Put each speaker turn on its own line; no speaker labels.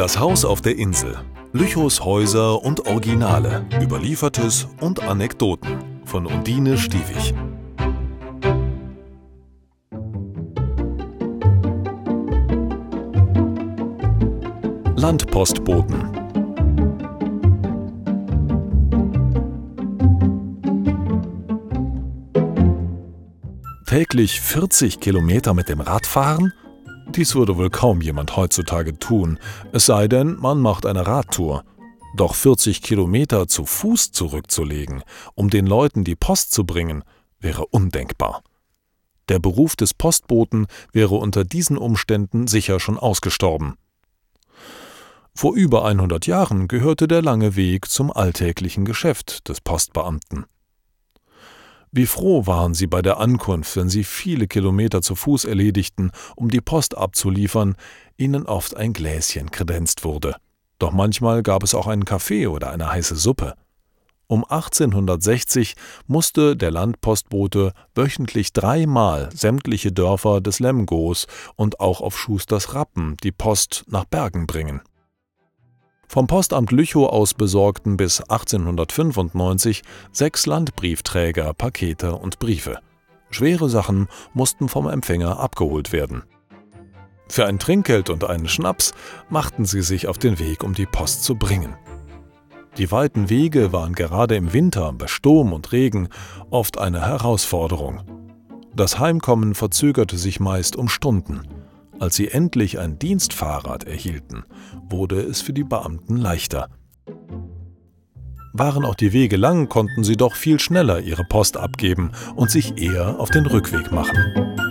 Das Haus auf der Insel. Lüchows Häuser und Originale. Überliefertes und Anekdoten. Von Undine Stiewig. Landpostboten. Täglich 40 Kilometer mit dem Rad fahren? Dies würde wohl kaum jemand heutzutage tun, es sei denn, man macht eine Radtour. Doch 40 Kilometer zu Fuß zurückzulegen, um den Leuten die Post zu bringen, wäre undenkbar. Der Beruf des Postboten wäre unter diesen Umständen sicher schon ausgestorben. Vor über 100 Jahren gehörte der lange Weg zum alltäglichen Geschäft des Postbeamten. Wie froh waren sie bei der Ankunft, wenn sie viele Kilometer zu Fuß erledigten, um die Post abzuliefern, ihnen oft ein Gläschen kredenzt wurde. Doch manchmal gab es auch einen Kaffee oder eine heiße Suppe. Um 1860 musste der Landpostbote wöchentlich dreimal sämtliche Dörfer des Lemgos und auch auf Schusters Rappen die Post nach Bergen bringen. Vom Postamt Lüchow aus besorgten bis 1895 sechs Landbriefträger Pakete und Briefe. Schwere Sachen mussten vom Empfänger abgeholt werden. Für ein Trinkgeld und einen Schnaps machten sie sich auf den Weg, um die Post zu bringen. Die weiten Wege waren gerade im Winter bei Sturm und Regen oft eine Herausforderung. Das Heimkommen verzögerte sich meist um Stunden. Als sie endlich ein Dienstfahrrad erhielten, wurde es für die Beamten leichter. Waren auch die Wege lang, konnten sie doch viel schneller ihre Post abgeben und sich eher auf den Rückweg machen.